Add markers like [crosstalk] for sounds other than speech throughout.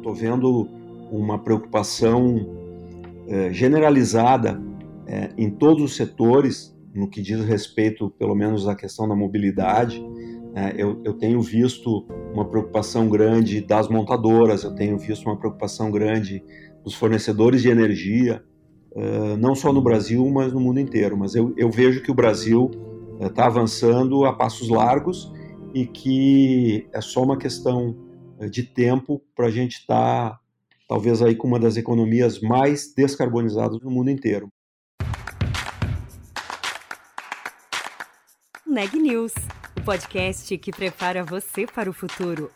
estou vendo uma preocupação é, generalizada é, em todos os setores, no que diz respeito, pelo menos, à questão da mobilidade. É, eu, eu, tenho visto uma preocupação grande das montadoras, eu tenho visto uma preocupação grande dos fornecedores de energia, não só no Brasil, mas no mundo inteiro. Mas eu, eu vejo que o Brasil está avançando a passos largos e que é só uma questão de tempo para a gente estar, tá, talvez, aí com uma das economias mais descarbonizadas no mundo inteiro. Neg News o podcast que prepara você para o futuro.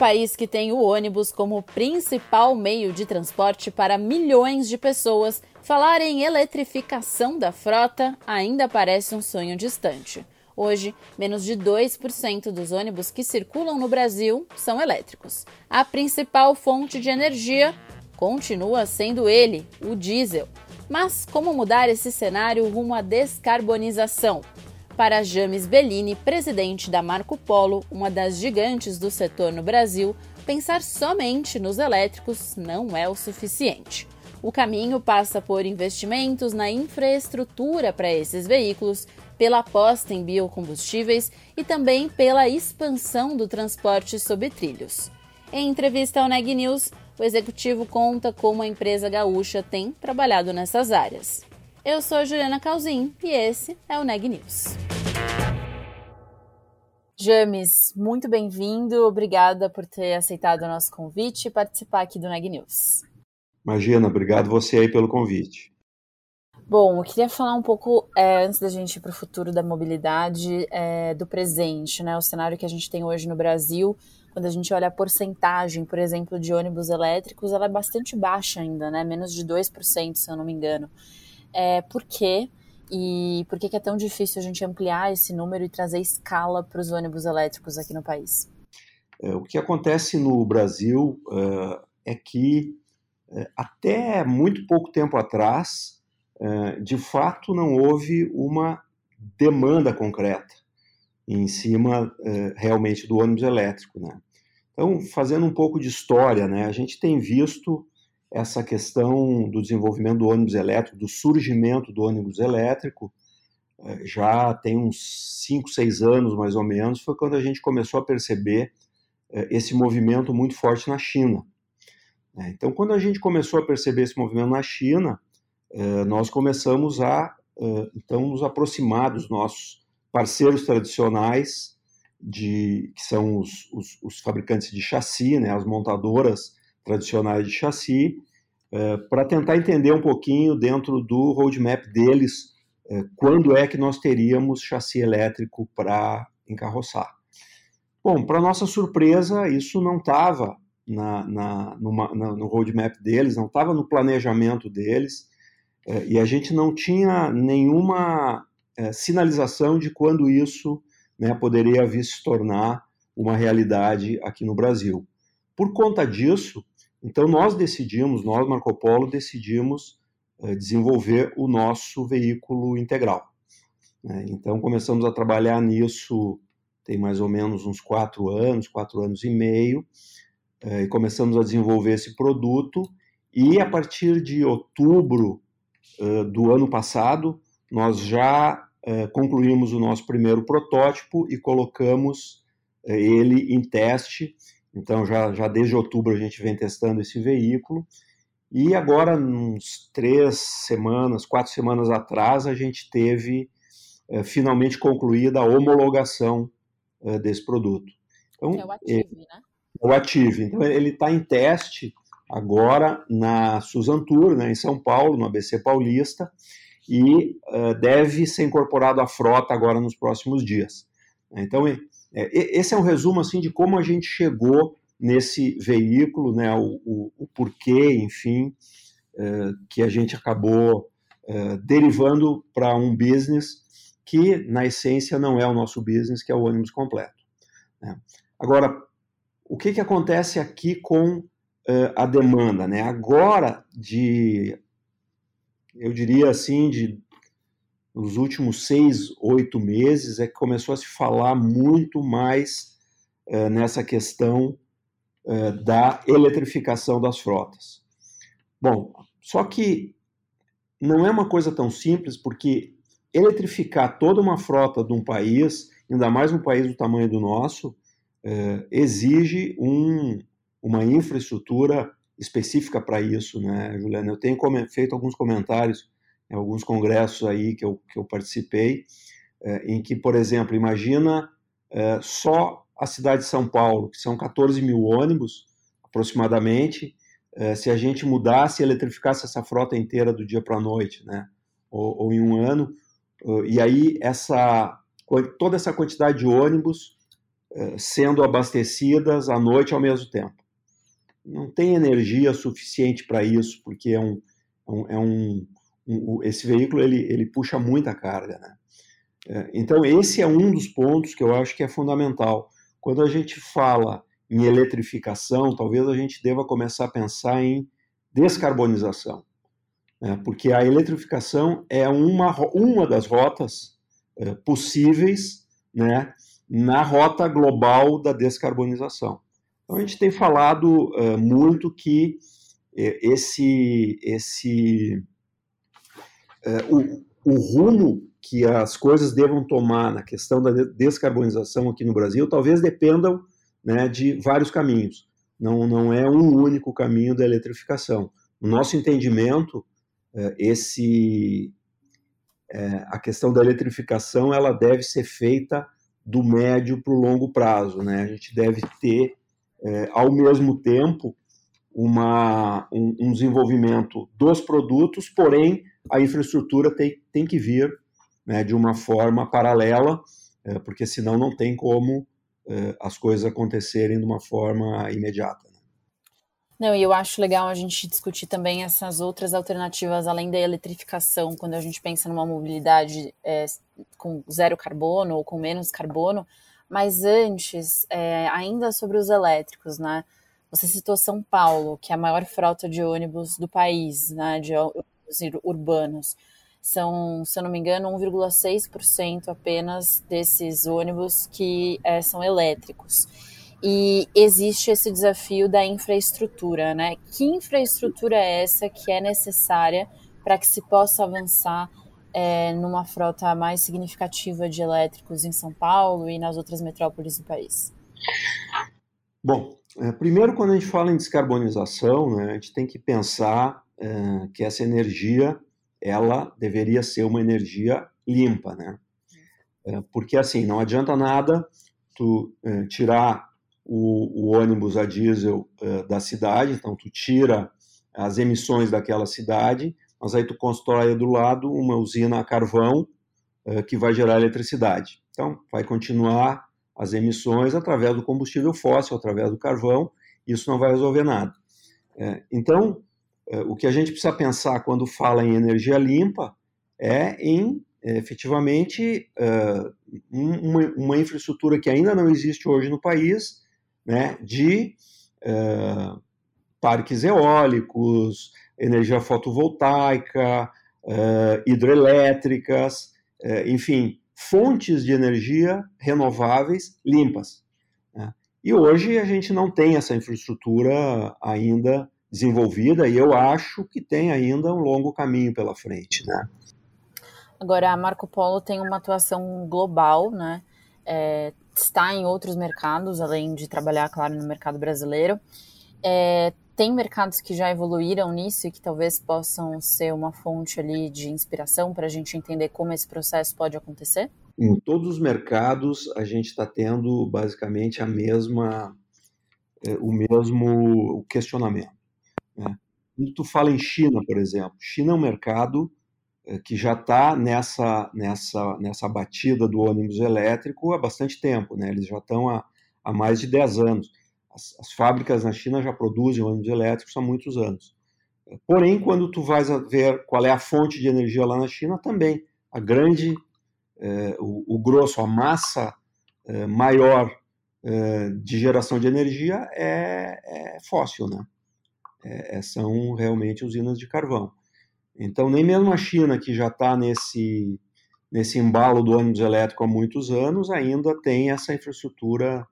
País que tem o ônibus como principal meio de transporte para milhões de pessoas, falar em eletrificação da frota ainda parece um sonho distante. Hoje, menos de 2% dos ônibus que circulam no Brasil são elétricos. A principal fonte de energia continua sendo ele, o diesel. Mas como mudar esse cenário rumo à descarbonização? Para James Bellini, presidente da Marco Polo, uma das gigantes do setor no Brasil, pensar somente nos elétricos não é o suficiente. O caminho passa por investimentos na infraestrutura para esses veículos pela aposta em biocombustíveis e também pela expansão do transporte sob trilhos. Em entrevista ao Neg News, o executivo conta como a empresa gaúcha tem trabalhado nessas áreas. Eu sou Juliana Calzin e esse é o Neg News. James, muito bem-vindo. Obrigada por ter aceitado o nosso convite e participar aqui do Neg News. Imagina, obrigado você aí pelo convite. Bom, eu queria falar um pouco, é, antes da gente ir para o futuro da mobilidade, é, do presente, né? O cenário que a gente tem hoje no Brasil, quando a gente olha a porcentagem, por exemplo, de ônibus elétricos, ela é bastante baixa ainda, né? Menos de 2%, se eu não me engano. É, por quê? E por que, que é tão difícil a gente ampliar esse número e trazer escala para os ônibus elétricos aqui no país? É, o que acontece no Brasil uh, é que, uh, até muito pouco tempo atrás, eh, de fato não houve uma demanda concreta em cima realmente do ônibus elétrico, né? Então, fazendo um pouco de história, né, a gente tem visto essa questão do desenvolvimento do ônibus elétrico, do surgimento do ônibus elétrico, eh, já tem uns 5, 6 anos mais ou menos, foi quando a gente começou a perceber esse movimento muito forte na China. Né? Então, quando a gente começou a perceber esse movimento na China, eh, nós começamos a eh, então nos aproximar dos nossos parceiros tradicionais, de, que são os, os, os fabricantes de chassi, né, as montadoras tradicionais de chassi, eh, para tentar entender um pouquinho dentro do roadmap deles quando é que nós teríamos chassi elétrico para encarroçar. Bom, para nossa surpresa, isso não estava na, na, na, no roadmap deles, não estava no planejamento deles. É, e a gente não tinha nenhuma é, sinalização de quando isso né, poderia vir se tornar uma realidade aqui no Brasil. Por conta disso, então nós decidimos, nós Marco Polo decidimos é, desenvolver o nosso veículo integral. Né? Então começamos a trabalhar nisso tem mais ou menos uns quatro anos, quatro anos e meio, e começamos a desenvolver esse produto e a partir de outubro do ano passado, nós já concluímos o nosso primeiro protótipo e colocamos ele em teste. Então, já, já desde outubro a gente vem testando esse veículo. E agora, uns três semanas, quatro semanas atrás, a gente teve finalmente concluída a homologação desse produto. Então, é o Ative, né? O Ative. Então, ele está em teste agora na Suzan Tour, né, em São Paulo, no ABC Paulista, e uh, deve ser incorporado à frota agora nos próximos dias. Então, é, esse é um resumo assim de como a gente chegou nesse veículo, né, o, o, o porquê, enfim, uh, que a gente acabou uh, derivando para um business que, na essência, não é o nosso business, que é o ônibus completo. Né. Agora, o que, que acontece aqui com uh, a demanda. Né? Agora, de, eu diria assim, de nos últimos seis, oito meses, é que começou a se falar muito mais uh, nessa questão uh, da eletrificação das frotas. Bom, só que não é uma coisa tão simples, porque eletrificar toda uma frota de um país, ainda mais um país do tamanho do nosso, uh, exige um, uma infraestrutura específica para isso, né, Juliana? Eu tenho feito alguns comentários em alguns congressos aí que eu, que eu participei, é, em que, por exemplo, imagina é, só a cidade de São Paulo, que são 14 mil ônibus, aproximadamente, é, se a gente mudasse e eletrificasse essa frota inteira do dia para a noite, né? Ou, ou, em um ano, e aí essa toda essa quantidade de ônibus sendo abastecidas à noite ao mesmo tempo. Não tem energia suficiente para isso, porque é um, é um, esse veículo ele, ele puxa muita carga. Né? É, então, esse é um dos pontos que eu acho que é fundamental. Quando a gente fala em eletrificação, talvez a gente deva começar a pensar em descarbonização, né? porque a eletrificação é uma, uma das rotas é, possíveis né, na rota global da descarbonização. Então, a gente tem falado é, muito que é, esse, esse o, o rumo que as coisas devam tomar na questão da descarbonização aqui no Brasil talvez dependam né, de vários caminhos. Não, não é um único caminho da eletrificação. No nosso entendimento, é, esse, é, a questão da eletrificação ela deve ser feita do médio para o longo prazo. Né? A gente deve ter, ao mesmo tempo, uma, um, um desenvolvimento dos produtos, porém a infraestrutura tem, tem que vir né, de uma forma paralela, é, porque senão não tem como é, as coisas acontecerem de uma forma imediata. Né? Não, e eu acho legal a gente discutir também essas outras alternativas além da eletrificação, quando a gente pensa numa mobilidade é, com zero carbono ou com menos carbono, mas antes, é, ainda sobre os elétricos, né? Você citou São Paulo, que é a maior frota de ônibus do país, né? De urbanos. São, se eu não me engano, 1,6% apenas desses ônibus que é, são elétricos. E existe esse desafio da infraestrutura, né? Que infraestrutura é essa que é necessária para que se possa avançar é, numa frota mais significativa de elétricos em São Paulo e nas outras metrópoles do país? Bom, é, primeiro, quando a gente fala em descarbonização, né, a gente tem que pensar que essa energia ela deveria ser uma energia limpa, né? Porque assim não adianta nada tu tirar o, o, ônibus a diesel da cidade, então tu tira as emissões daquela cidade, mas aí tu constrói do lado uma usina a carvão que vai gerar eletricidade. Então vai continuar as emissões através do combustível fóssil, através do carvão, isso não vai resolver nada. Então o que a gente precisa pensar quando fala em energia limpa é em é, efetivamente é, uma, uma, infraestrutura que ainda não existe hoje no país, né, de parques eólicos, energia fotovoltaica, hidrelétricas, enfim, fontes de energia renováveis limpas. Né? E hoje a gente não tem essa infraestrutura ainda desenvolvida e eu acho que tem ainda um longo caminho pela frente, né? Agora, a Marco Polo tem uma atuação global, né? É, está em outros mercados, além de trabalhar, claro, no mercado brasileiro. É, tem mercados que já evoluíram nisso e que talvez possam ser uma fonte ali de inspiração para a gente entender como esse processo pode acontecer? Em todos os mercados, a gente está tendo basicamente a mesma, é, o mesmo questionamento. Né? Quando tu fala em China, por exemplo, China é um mercado eh, que já está nessa, nessa, nessa batida do ônibus elétrico há bastante tempo, né? eles já estão há, há mais de 10 anos. As, as, fábricas na China já produzem ônibus elétricos há muitos anos. Porém, quando tu vais ver qual é a fonte de energia lá na China, também a grande, eh, o, o, grosso, a massa eh, maior eh, de geração de energia é, é fóssil, né? É, é, são realmente usinas de carvão. Então, nem mesmo a China, que já está nesse, nesse embalo do ônibus elétrico há muitos anos, ainda tem essa infraestrutura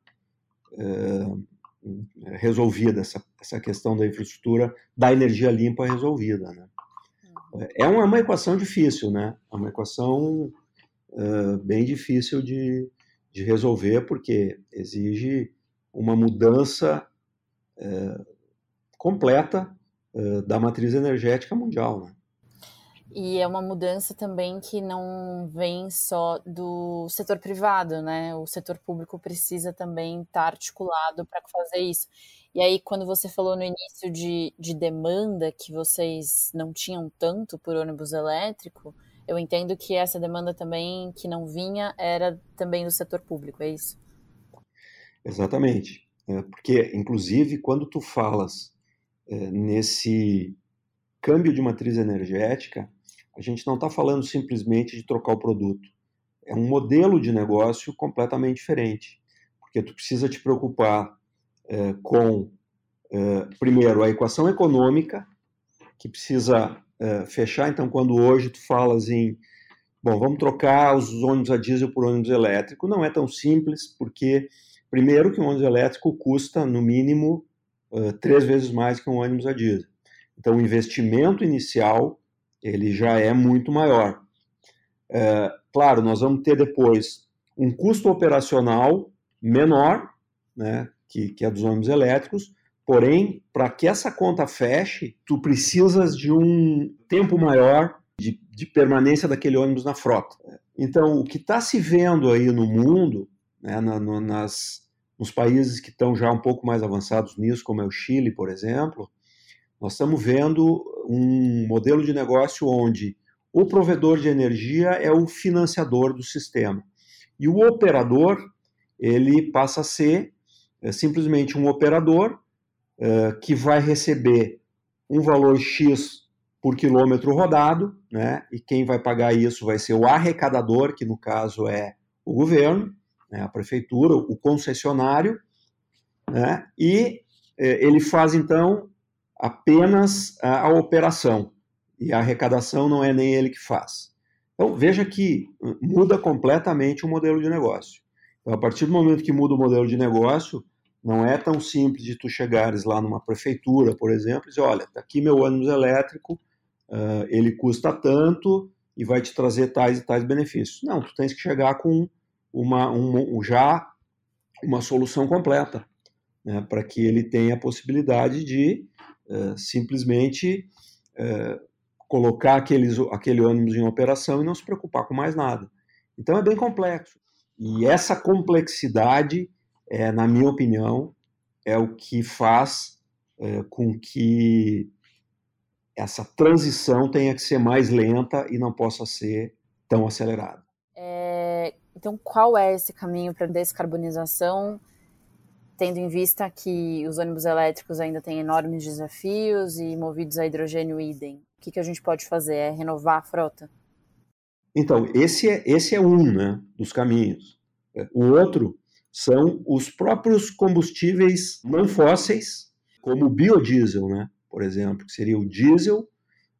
é, resolvida, essa, essa questão da infraestrutura da energia limpa resolvida. Né? É uma, uma equação difícil, né? É uma equação uh, bem difícil de, de resolver, porque exige uma mudança uh, completa uh, da matriz energética mundial. Né? E é uma mudança também que não vem só do setor privado, né? O setor público precisa também estar articulado para fazer isso. E aí, quando você falou no início de, de demanda, que vocês não tinham tanto por ônibus elétrico, eu entendo que essa demanda também, que não vinha, era também do setor público, é isso? Exatamente. É, porque, inclusive, quando tu falas nesse câmbio de matriz energética, a gente não está falando simplesmente de trocar o produto. É um modelo de negócio completamente diferente, porque tu precisa te preocupar é, com, é, primeiro, a equação econômica, que precisa fechar. Então, quando hoje tu falas em, bom, vamos trocar os ônibus a diesel por ônibus elétrico, não é tão simples, porque, primeiro, que um ônibus elétrico custa, no mínimo, é, três vezes mais que um ônibus a diesel. Então, o investimento inicial ele já é muito maior. É, claro, nós vamos ter depois um custo operacional menor, né, que, que é dos ônibus elétricos, porém, para que essa conta feche, tu precisas de um tempo maior de, de permanência daquele ônibus na frota. Então, o que está se vendo aí no mundo, né, na, no, nas, nos países que estão já um pouco mais avançados nisso, como é o Chile, por exemplo, nós estamos vendo um modelo de negócio onde o provedor de energia é o financiador do sistema e o operador ele passa a ser é, simplesmente um operador é, que vai receber um valor X por quilômetro rodado, né? E quem vai pagar isso vai ser o arrecadador, que no caso é o governo, né? a prefeitura, o concessionário, né? E é, ele faz então apenas a, a operação e a arrecadação não é nem ele que faz. Então veja que hum, muda completamente o modelo de negócio. Então, a partir do momento que muda o modelo de negócio, não é tão simples de tu chegares lá numa prefeitura, por exemplo, e dizer, olha, está aqui meu ônibus elétrico, uh, ele custa tanto e vai te trazer tais e tais benefícios. Não, tu tens que chegar com uma, um, já uma solução completa, né, para que ele tenha a possibilidade de é, simplesmente é, colocar aqueles, aquele ônibus em operação e não se preocupar com mais nada. Então é bem complexo. E essa complexidade, é, na minha opinião, é o que faz é, com que essa transição tenha que ser mais lenta e não possa ser tão acelerada. É, então, qual é esse caminho para descarbonização tendo em vista que os ônibus elétricos ainda têm enormes desafios e movidos a hidrogênio idem, o que, que a gente pode fazer? É renovar a frota? Então, esse é, esse é um né, dos caminhos. O outro são os próprios combustíveis não fósseis, como o biodiesel, né, por exemplo, que seria o diesel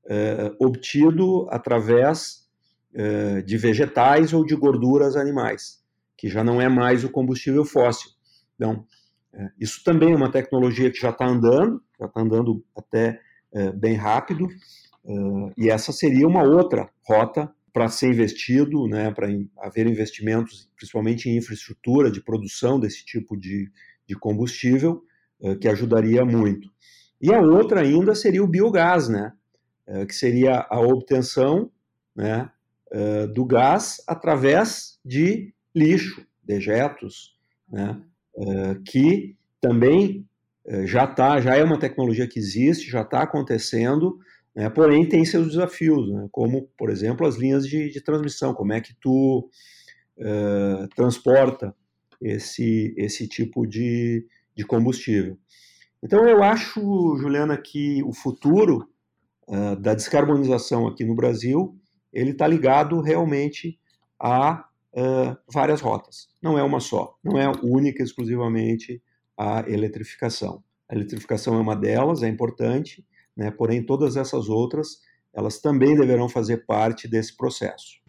é, obtido através é, de vegetais ou de gorduras animais, que já não é mais o combustível fóssil. Então, é, isso também é uma tecnologia que já está andando, já está andando até é, bem rápido, e essa seria uma outra rota para ser investido, né, para haver investimentos, principalmente em infraestrutura de produção desse tipo de, de combustível, que ajudaria muito. E a outra ainda seria o biogás, né, que seria a obtenção né, é, do gás através de lixo, dejetos, né, eh, que também eh, já tá, já é uma tecnologia que existe, já está acontecendo, né, porém tem seus desafios, né, como, por exemplo, as linhas de, de transmissão, como é que tu uh, transporta esse, esse tipo de, de combustível. Então eu acho, Juliana, que o futuro uh, da descarbonização aqui no Brasil, ele está ligado realmente a uh, várias rotas. Não é uma só, não é única exclusivamente a eletrificação. A eletrificação é uma delas, é importante, né, porém todas essas outras, elas também deverão fazer parte desse processo.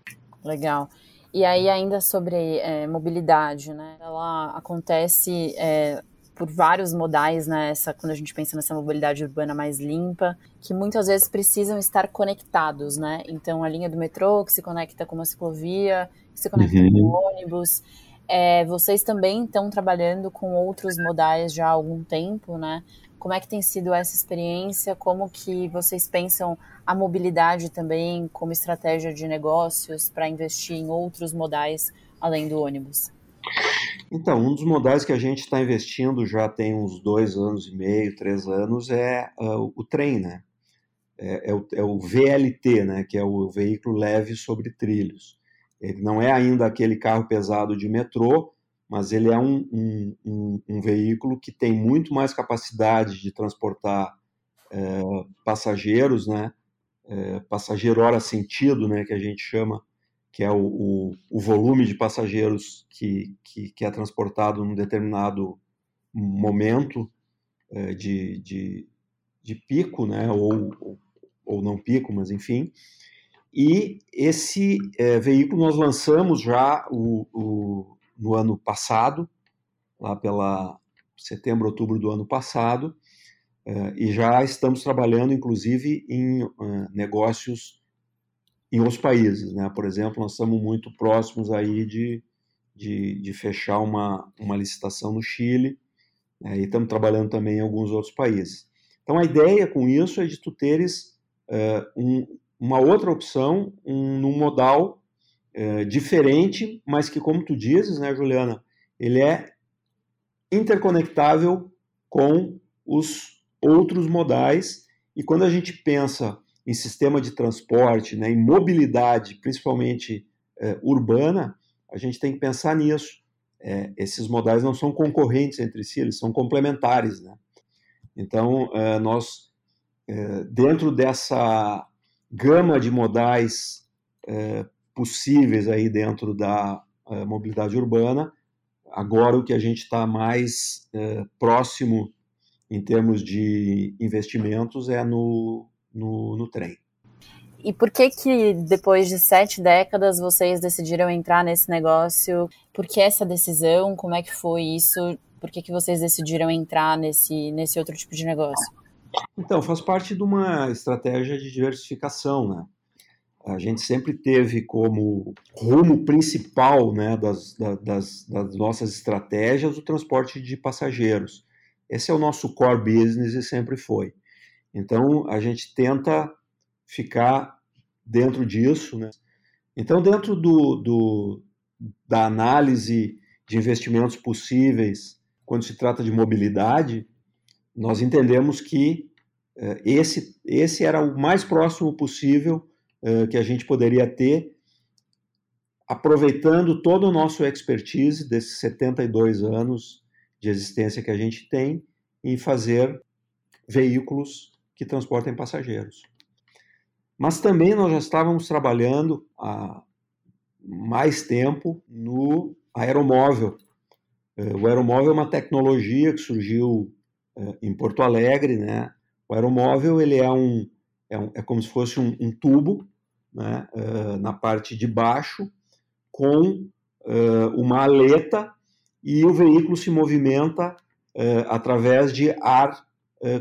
Legal. E aí, ainda sobre é, mobilidade, né? Ela acontece é, por vários modais, né? Essa, quando a gente pensa nessa mobilidade urbana mais limpa, que muitas vezes precisam estar conectados, né? Então, a linha do metrô que se conecta com uma ciclovia, que se conecta uhum. com o ônibus. É, vocês também estão trabalhando com outros modais já há algum tempo, né? Como é que tem sido essa experiência? Como que vocês pensam a mobilidade também como estratégia de negócios para investir em outros modais além do ônibus? Então, um dos modais que a gente está investindo já tem uns dois anos e meio, três anos, é uh, o trem, né? É, é, o, é, o, VLT, né? Que é o veículo leve sobre trilhos. Ele não é ainda aquele carro pesado de metrô, mas ele é um, um, um, um veículo que tem muito mais capacidade de transportar é, passageiros, né? É, passageiro hora sentido, né? Que a gente chama, que é o, o, o volume de passageiros que, que, que, é transportado num determinado momento é, de, de, de, pico, né? Ou, ou, não pico, mas enfim. E esse é, veículo nós lançamos já o, o no ano passado, lá pela setembro, outubro do ano passado, uh, e já estamos trabalhando, inclusive, em uh, negócios em outros países, né? Por exemplo, nós estamos muito próximos aí de, de, de fechar uma, uma licitação no Chile, né? e estamos trabalhando também em alguns outros países. Então, a ideia com isso é de tu teres uh, um, uma outra opção, um, num modal é, diferente, mas que, como tu dizes, né, Juliana, ele é interconectável com os outros modais. E quando a gente pensa em sistema de transporte, né, em mobilidade, principalmente é, urbana, a gente tem que pensar nisso. É, esses modais não são concorrentes entre si, eles são complementares. Né? Então, é, nós, é, dentro dessa gama de modais possíveis aí dentro da mobilidade urbana. Agora o que a gente está mais próximo em termos de investimentos é no, no, no trem. E por que que depois de sete décadas vocês decidiram entrar nesse negócio? Por que essa decisão? Como é que foi isso? Por que que vocês decidiram entrar nesse, nesse outro tipo de negócio? Então, faz parte de uma estratégia de diversificação, né? a gente sempre teve como rumo principal né, das, das, das, nossas estratégias o transporte de passageiros. Esse é o nosso core business e sempre foi. Então, a gente tenta ficar dentro disso. Né? Então, dentro do, do, da análise de investimentos possíveis, quando se trata de mobilidade, nós entendemos que eh, esse, esse era o mais próximo possível que a gente poderia ter, aproveitando todo o nosso expertise desses 72 anos de existência que a gente tem, em fazer veículos que transportem passageiros. Mas também nós já estávamos trabalhando há mais tempo no aeromóvel. O aeromóvel é uma tecnologia que surgiu em Porto Alegre, né? O aeromóvel ele é um, é, um, é como se fosse um, um tubo né, uh, na parte de baixo, com uma aleta e o veículo se movimenta através de ar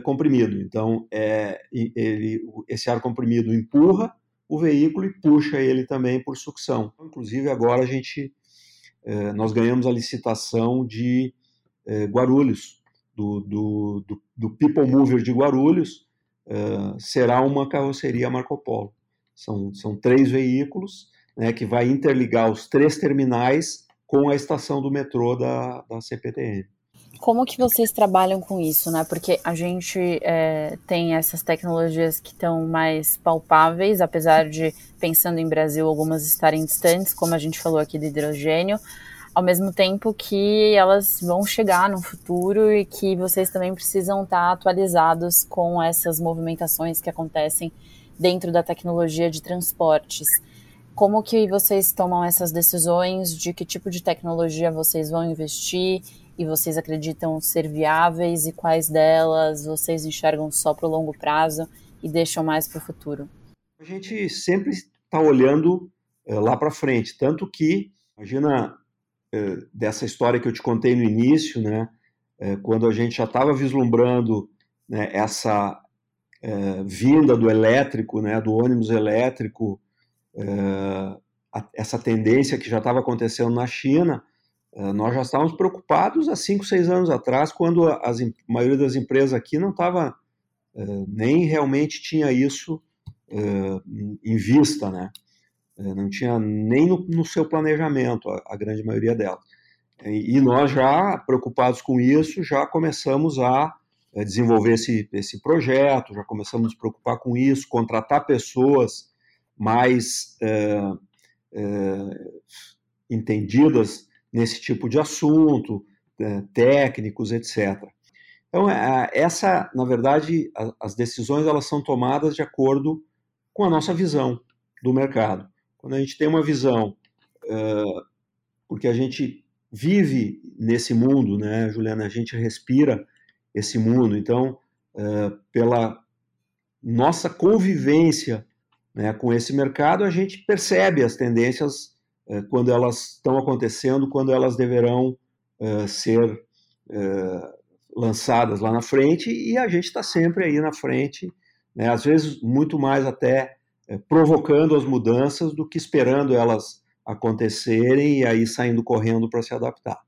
comprimido. Então, é, ele, esse ar comprimido empurra o veículo e puxa ele também por sucção. Inclusive, agora a gente nós ganhamos a licitação de Guarulhos, do, do, do, do People Mover de Guarulhos, será uma carroceria Marco Polo. São, são três veículos né, que vai interligar os três terminais com a estação do metrô da, da CPTM. Como que vocês trabalham com isso, né? Porque a gente é, tem essas tecnologias que estão mais palpáveis, apesar de, pensando em Brasil, algumas estarem distantes, como a gente falou aqui do hidrogênio, ao mesmo tempo que elas vão chegar no futuro e que vocês também precisam estar atualizados com essas movimentações que acontecem dentro da tecnologia de transportes. Como que vocês tomam essas decisões de que tipo de tecnologia vocês vão investir e vocês acreditam ser viáveis e quais delas vocês enxergam só para o longo prazo e deixam mais para o futuro? A gente sempre está olhando lá para frente. Tanto que, imagina dessa história que eu te contei no início, né, quando a gente já estava vislumbrando né, essa vinda do elétrico, né, do ônibus elétrico, essa tendência que já estava acontecendo na China, nós já estávamos preocupados há 5, 6 anos atrás, quando a, maioria das empresas aqui não estava, eh, nem realmente tinha isso eh, em vista, né? não tinha nem no, no seu planejamento, a, a, grande maioria delas. E nós já, preocupados com isso, já começamos a desenvolver esse, esse projeto, já começamos a nos preocupar com isso, contratar pessoas mais entendidas nesse tipo de assunto, né, técnicos, etc. Então, é, essa, na verdade, as decisões elas são tomadas de acordo com a nossa visão do mercado. Quando a gente tem uma visão, porque a gente vive nesse mundo, né, Juliana? A gente respira esse mundo. Então, pela nossa convivência né, com esse mercado, a gente percebe as tendências é, quando elas estão acontecendo, quando elas deverão é, ser é, lançadas lá na frente, e a gente está sempre aí na frente, né, às vezes muito mais até provocando as mudanças do que esperando elas acontecerem e aí saindo correndo para se adaptar.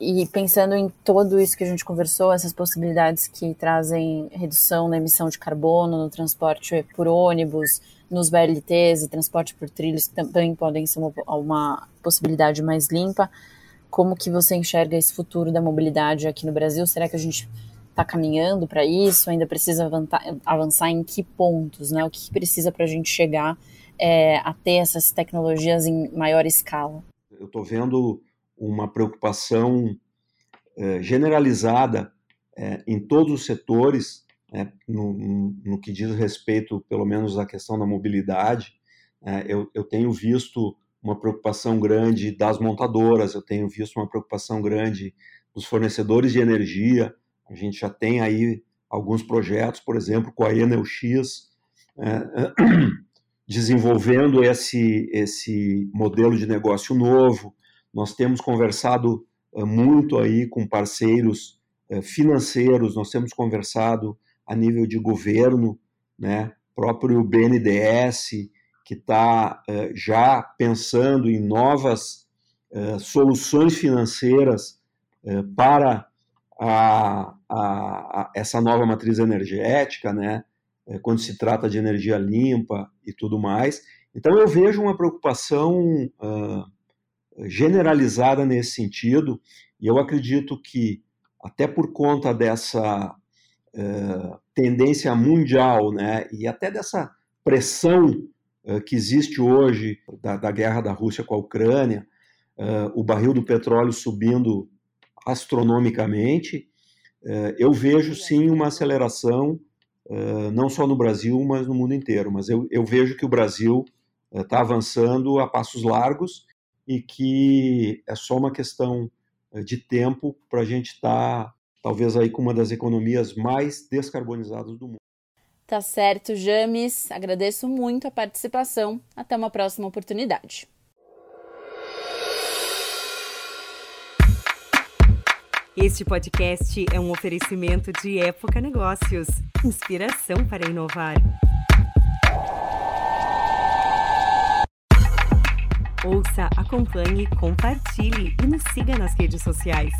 E pensando em tudo isso que a gente conversou, essas possibilidades que trazem redução na emissão de carbono no transporte por ônibus, nos VLTs e transporte por trilhos, que também podem ser uma, uma possibilidade mais limpa. Como que você enxerga esse futuro da mobilidade aqui no Brasil? Será que a gente está caminhando para isso? Ainda precisa avançar, em que pontos? Né? O que precisa para a gente chegar é, a ter essas tecnologias em maior escala? Eu estou vendo uma preocupação é, generalizada é, em todos os setores né, no, no, que diz respeito, pelo menos, à questão da mobilidade, é, eu, eu tenho visto uma preocupação grande das montadoras, eu tenho visto uma preocupação grande dos fornecedores de energia. A gente já tem aí alguns projetos, por exemplo, com a Enel X, é, [clears throat] desenvolvendo esse, esse modelo de negócio novo. Nós temos conversado é, muito aí com parceiros é, financeiros, nós temos conversado a nível de governo, né? próprio BNDES, que está uh, já pensando em novas uh, soluções financeiras uh, para a, a, a, essa nova matriz energética, né? quando se trata de energia limpa e tudo mais. Então, eu vejo uma preocupação generalizada nesse sentido, e eu acredito que, até por conta dessa uh, tendência mundial, né, e até dessa pressão uh, que existe hoje da, da, guerra da Rússia com a Ucrânia, uh, o barril do petróleo subindo astronomicamente, eu vejo sim uma aceleração, não só no Brasil, mas no mundo inteiro. Mas eu, eu vejo que o Brasil está avançando a passos largos e que é só uma questão de tempo para a gente estar tá talvez aí com uma das economias mais descarbonizadas do mundo. Tá certo, James. Agradeço muito a participação. Até uma próxima oportunidade. Este podcast é um oferecimento de Época Negócios inspiração para inovar. Ouça, acompanhe, compartilhe e nos siga nas redes sociais.